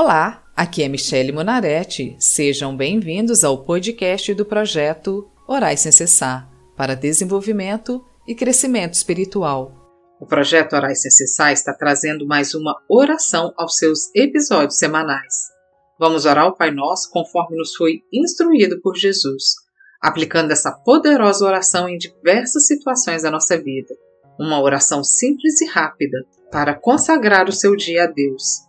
Olá, aqui é Michele Monaretti. Sejam bem-vindos ao podcast do projeto Orais Sem Cessar para desenvolvimento e crescimento espiritual. O projeto Orais Sem Cessar está trazendo mais uma oração aos seus episódios semanais. Vamos orar o Pai Nosso conforme nos foi instruído por Jesus, aplicando essa poderosa oração em diversas situações da nossa vida. Uma oração simples e rápida para consagrar o seu dia a Deus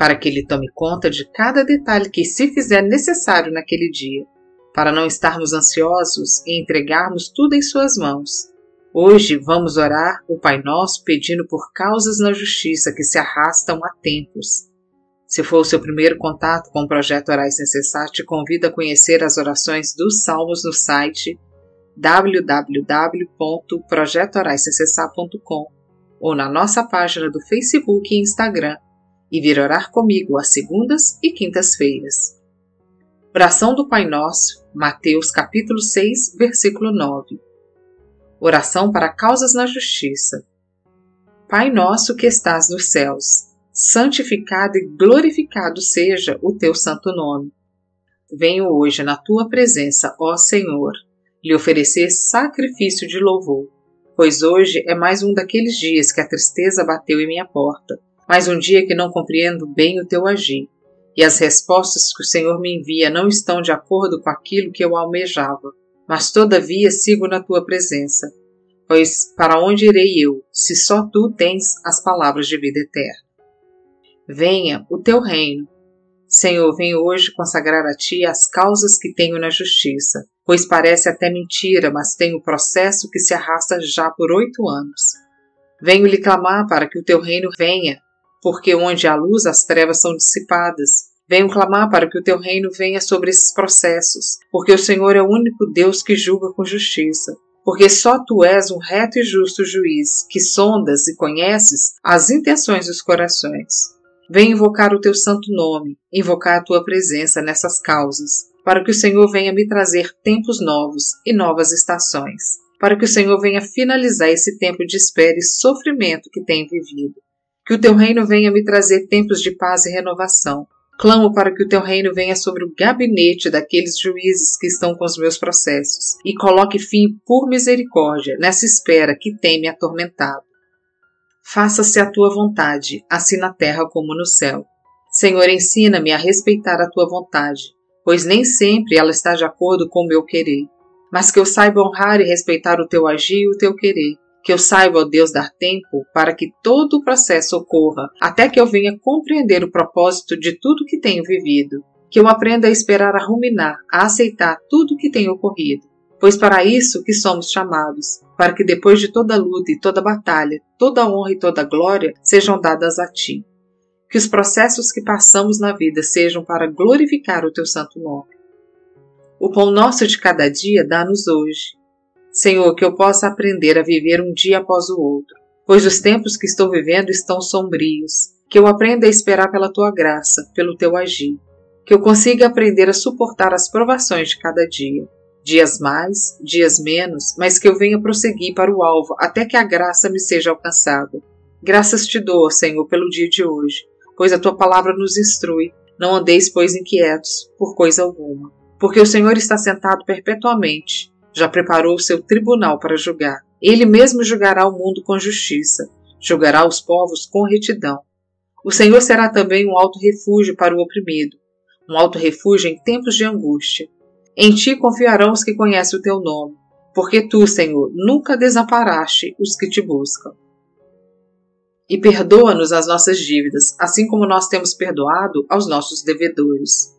para que ele tome conta de cada detalhe que se fizer necessário naquele dia, para não estarmos ansiosos e entregarmos tudo em suas mãos. Hoje vamos orar o Pai Nosso pedindo por causas na justiça que se arrastam há tempos. Se for o seu primeiro contato com o projeto Orais Sem te convido a conhecer as orações dos Salmos no site www.projetoraissemcessar.com ou na nossa página do Facebook e Instagram e vir orar comigo às segundas e quintas-feiras. Oração do Pai Nosso, Mateus capítulo 6, versículo 9. Oração para causas na justiça. Pai nosso que estás nos céus, santificado e glorificado seja o teu santo nome. Venho hoje na tua presença, ó Senhor, lhe oferecer sacrifício de louvor, pois hoje é mais um daqueles dias que a tristeza bateu em minha porta mas um dia que não compreendo bem o teu agir, e as respostas que o Senhor me envia não estão de acordo com aquilo que eu almejava, mas todavia sigo na tua presença. Pois para onde irei eu, se só tu tens as palavras de vida eterna? Venha o teu reino. Senhor, venho hoje consagrar a ti as causas que tenho na justiça, pois parece até mentira, mas tenho processo que se arrasta já por oito anos. Venho lhe clamar para que o teu reino venha porque onde há luz as trevas são dissipadas. Venho clamar para que o teu reino venha sobre esses processos, porque o Senhor é o único Deus que julga com justiça. Porque só tu és um reto e justo juiz, que sondas e conheces as intenções dos corações. Venho invocar o teu santo nome, invocar a tua presença nessas causas, para que o Senhor venha me trazer tempos novos e novas estações, para que o Senhor venha finalizar esse tempo de espera e sofrimento que tenho vivido que o teu reino venha me trazer tempos de paz e renovação. Clamo para que o teu reino venha sobre o gabinete daqueles juízes que estão com os meus processos e coloque fim, por misericórdia, nessa espera que tem me atormentado. Faça-se a tua vontade, assim na terra como no céu. Senhor, ensina-me a respeitar a tua vontade, pois nem sempre ela está de acordo com o meu querer, mas que eu saiba honrar e respeitar o teu agir e o teu querer, que eu saiba, ó Deus, dar tempo para que todo o processo ocorra, até que eu venha compreender o propósito de tudo que tenho vivido, que eu aprenda a esperar a ruminar, a aceitar tudo o que tem ocorrido, pois para isso que somos chamados, para que depois de toda luta e toda batalha, toda honra e toda glória sejam dadas a ti. Que os processos que passamos na vida sejam para glorificar o teu santo nome. O pão nosso de cada dia dá-nos hoje Senhor, que eu possa aprender a viver um dia após o outro, pois os tempos que estou vivendo estão sombrios. Que eu aprenda a esperar pela tua graça, pelo teu agir. Que eu consiga aprender a suportar as provações de cada dia. Dias mais, dias menos, mas que eu venha prosseguir para o alvo até que a graça me seja alcançada. Graças te dou, Senhor, pelo dia de hoje, pois a tua palavra nos instrui. Não andeis, pois, inquietos por coisa alguma, porque o Senhor está sentado perpetuamente já preparou o seu tribunal para julgar. Ele mesmo julgará o mundo com justiça, julgará os povos com retidão. O Senhor será também um alto refúgio para o oprimido, um alto refúgio em tempos de angústia. Em ti confiarão os que conhecem o teu nome, porque tu, Senhor, nunca desamparaste os que te buscam. E perdoa-nos as nossas dívidas, assim como nós temos perdoado aos nossos devedores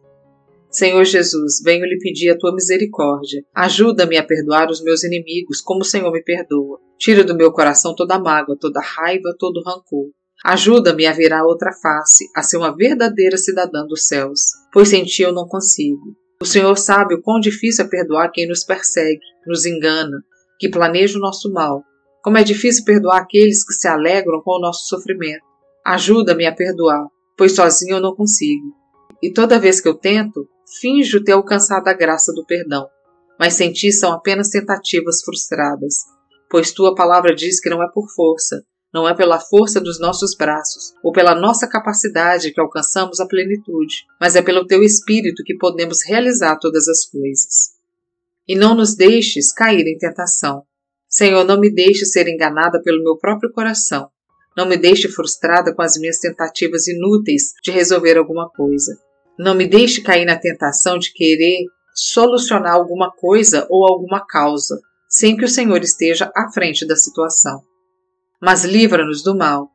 Senhor Jesus, venho lhe pedir a tua misericórdia. Ajuda-me a perdoar os meus inimigos, como o Senhor me perdoa. Tira do meu coração toda mágoa, toda raiva, todo rancor. Ajuda-me a virar outra face, a ser uma verdadeira cidadã dos céus, pois sem ti eu não consigo. O Senhor sabe o quão difícil é perdoar quem nos persegue, nos engana, que planeja o nosso mal. Como é difícil perdoar aqueles que se alegram com o nosso sofrimento. Ajuda-me a perdoar, pois sozinho eu não consigo. E toda vez que eu tento, finjo ter alcançado a graça do perdão, mas sem ti são apenas tentativas frustradas, pois tua palavra diz que não é por força, Não é pela força dos nossos braços ou pela nossa capacidade que alcançamos a plenitude, mas é pelo teu espírito que podemos realizar todas as coisas. E não nos deixes cair em tentação. Senhor, não me deixe ser enganada pelo meu próprio coração. Não me deixe frustrada com as minhas tentativas inúteis de resolver alguma coisa. Não me deixe cair na tentação de querer solucionar alguma coisa ou alguma causa, sem que o Senhor esteja à frente da situação. Mas livra-nos do mal.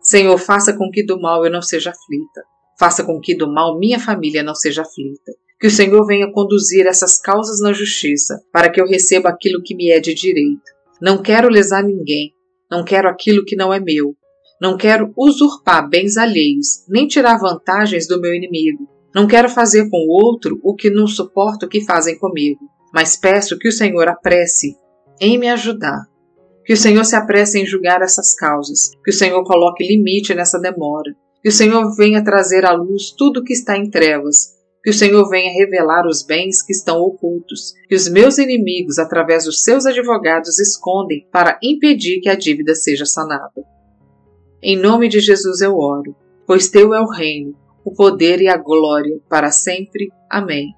Senhor, faça com que do mal eu não seja aflita. Faça com que do mal minha família não seja aflita. Que o Senhor venha conduzir essas causas na justiça, para que eu receba aquilo que me é de direito. Não quero lesar ninguém, não quero aquilo que não é meu. Não quero usurpar bens alheios, nem tirar vantagens do meu inimigo. Não quero fazer com o outro o que não suporto que fazem comigo, mas peço que o Senhor apresse em me ajudar. Que o Senhor se apresse em julgar essas causas, que o Senhor coloque limite nessa demora, que o Senhor venha trazer à luz tudo o que está em trevas, que o Senhor venha revelar os bens que estão ocultos, que os meus inimigos, através dos seus advogados, escondem para impedir que a dívida seja sanada. Em nome de Jesus eu oro, pois teu é o reino, o poder e a glória para sempre. Amém.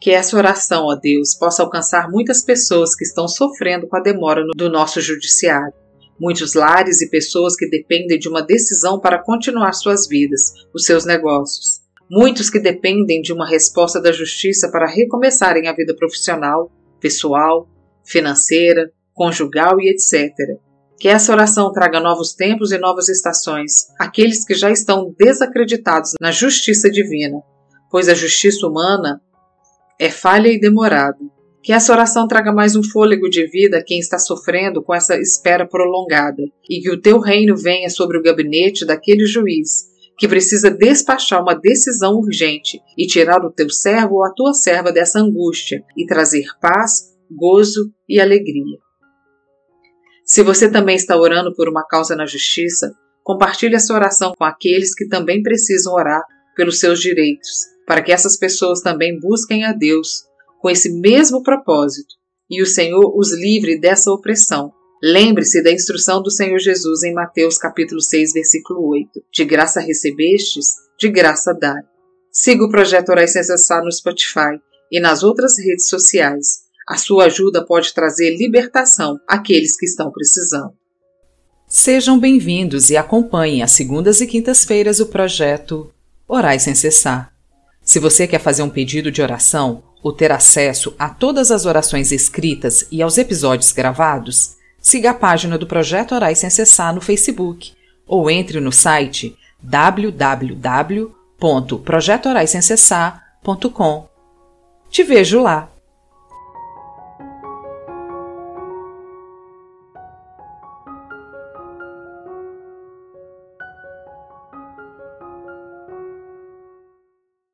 Que essa oração, ó Deus, possa alcançar muitas pessoas que estão sofrendo com a demora do nosso judiciário. Muitos lares e pessoas que dependem de uma decisão para continuar suas vidas, os seus negócios. Muitos que dependem de uma resposta da justiça para recomeçarem a vida profissional, pessoal, financeira, conjugal e etc. Que essa oração traga novos tempos e novas estações àqueles que já estão desacreditados na justiça divina, pois a justiça humana é falha e demorada. Que essa oração traga mais um fôlego de vida a quem está sofrendo com essa espera prolongada, e que o teu reino venha sobre o gabinete daquele juiz que precisa despachar uma decisão urgente e tirar o teu servo ou a tua serva dessa angústia e trazer paz, gozo e alegria. Se você também está orando por uma causa na justiça, compartilhe essa oração com aqueles que também precisam orar pelos seus direitos, para que essas pessoas também busquem a Deus com esse mesmo propósito e o Senhor os livre dessa opressão. Lembre-se da instrução do Senhor Jesus em Mateus capítulo 6, versículo 8. De graça recebestes, de graça dai. Siga o projeto Orais Cessar no Spotify e nas outras redes sociais a sua ajuda pode trazer libertação àqueles que estão precisando. Sejam bem-vindos e acompanhem às segundas e quintas-feiras o projeto Orais Sem Cessar. Se você quer fazer um pedido de oração ou ter acesso a todas as orações escritas e aos episódios gravados, siga a página do Projeto Orais Sem Cessar no Facebook ou entre no site www.projetoraissemcessar.com. Te vejo lá!